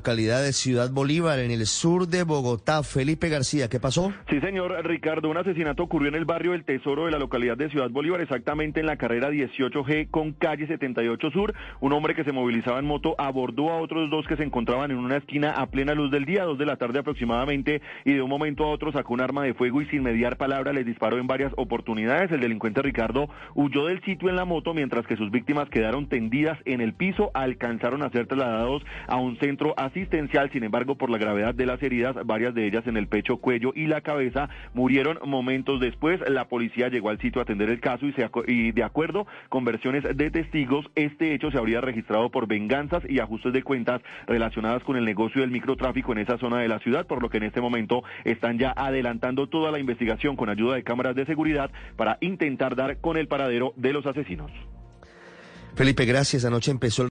localidad de Ciudad Bolívar, en el sur de Bogotá. Felipe García, ¿qué pasó? Sí, señor Ricardo, un asesinato ocurrió en el barrio El Tesoro de la localidad de Ciudad Bolívar, exactamente en la carrera 18G con calle 78 Sur. Un hombre que se movilizaba en moto abordó a otros dos que se encontraban en una esquina a plena luz del día, dos de la tarde aproximadamente, y de un momento a otro sacó un arma de fuego y sin mediar palabra les disparó en varias oportunidades. El delincuente Ricardo huyó del sitio en la moto mientras que sus víctimas quedaron tendidas en el piso, alcanzaron a ser trasladados a un centro asistencial, sin embargo, por la gravedad de las heridas, varias de ellas en el pecho, cuello y la cabeza, murieron momentos después. La policía llegó al sitio a atender el caso y, se, de acuerdo con versiones de testigos, este hecho se habría registrado por venganzas y ajustes de cuentas relacionadas con el negocio del microtráfico en esa zona de la ciudad, por lo que en este momento están ya adelantando toda la investigación con ayuda de cámaras de seguridad para intentar dar con el paradero de los asesinos. Felipe, gracias. Anoche empezó el